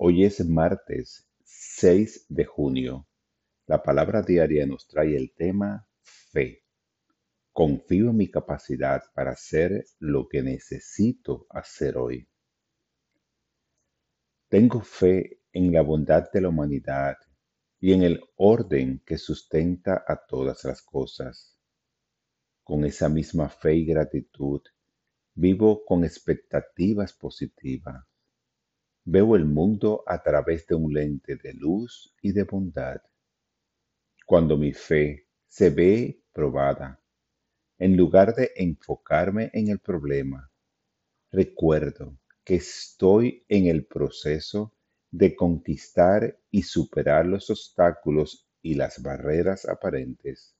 Hoy es martes 6 de junio. La palabra diaria nos trae el tema fe. Confío en mi capacidad para hacer lo que necesito hacer hoy. Tengo fe en la bondad de la humanidad y en el orden que sustenta a todas las cosas. Con esa misma fe y gratitud, vivo con expectativas positivas. Veo el mundo a través de un lente de luz y de bondad. Cuando mi fe se ve probada, en lugar de enfocarme en el problema, recuerdo que estoy en el proceso de conquistar y superar los obstáculos y las barreras aparentes.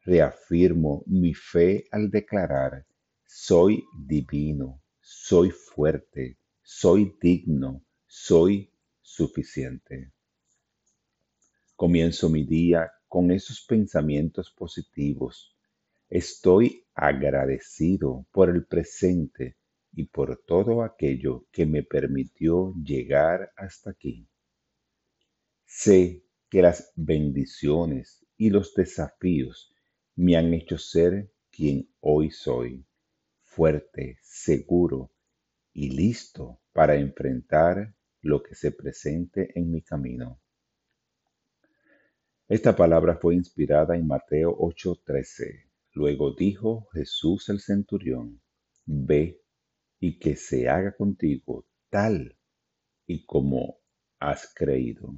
Reafirmo mi fe al declarar, soy divino, soy fuerte, soy digno, soy suficiente. Comienzo mi día con esos pensamientos positivos. Estoy agradecido por el presente y por todo aquello que me permitió llegar hasta aquí. Sé que las bendiciones y los desafíos me han hecho ser quien hoy soy, fuerte, seguro y listo para enfrentar lo que se presente en mi camino. Esta palabra fue inspirada en Mateo 8:13. Luego dijo Jesús el centurión, ve y que se haga contigo tal y como has creído.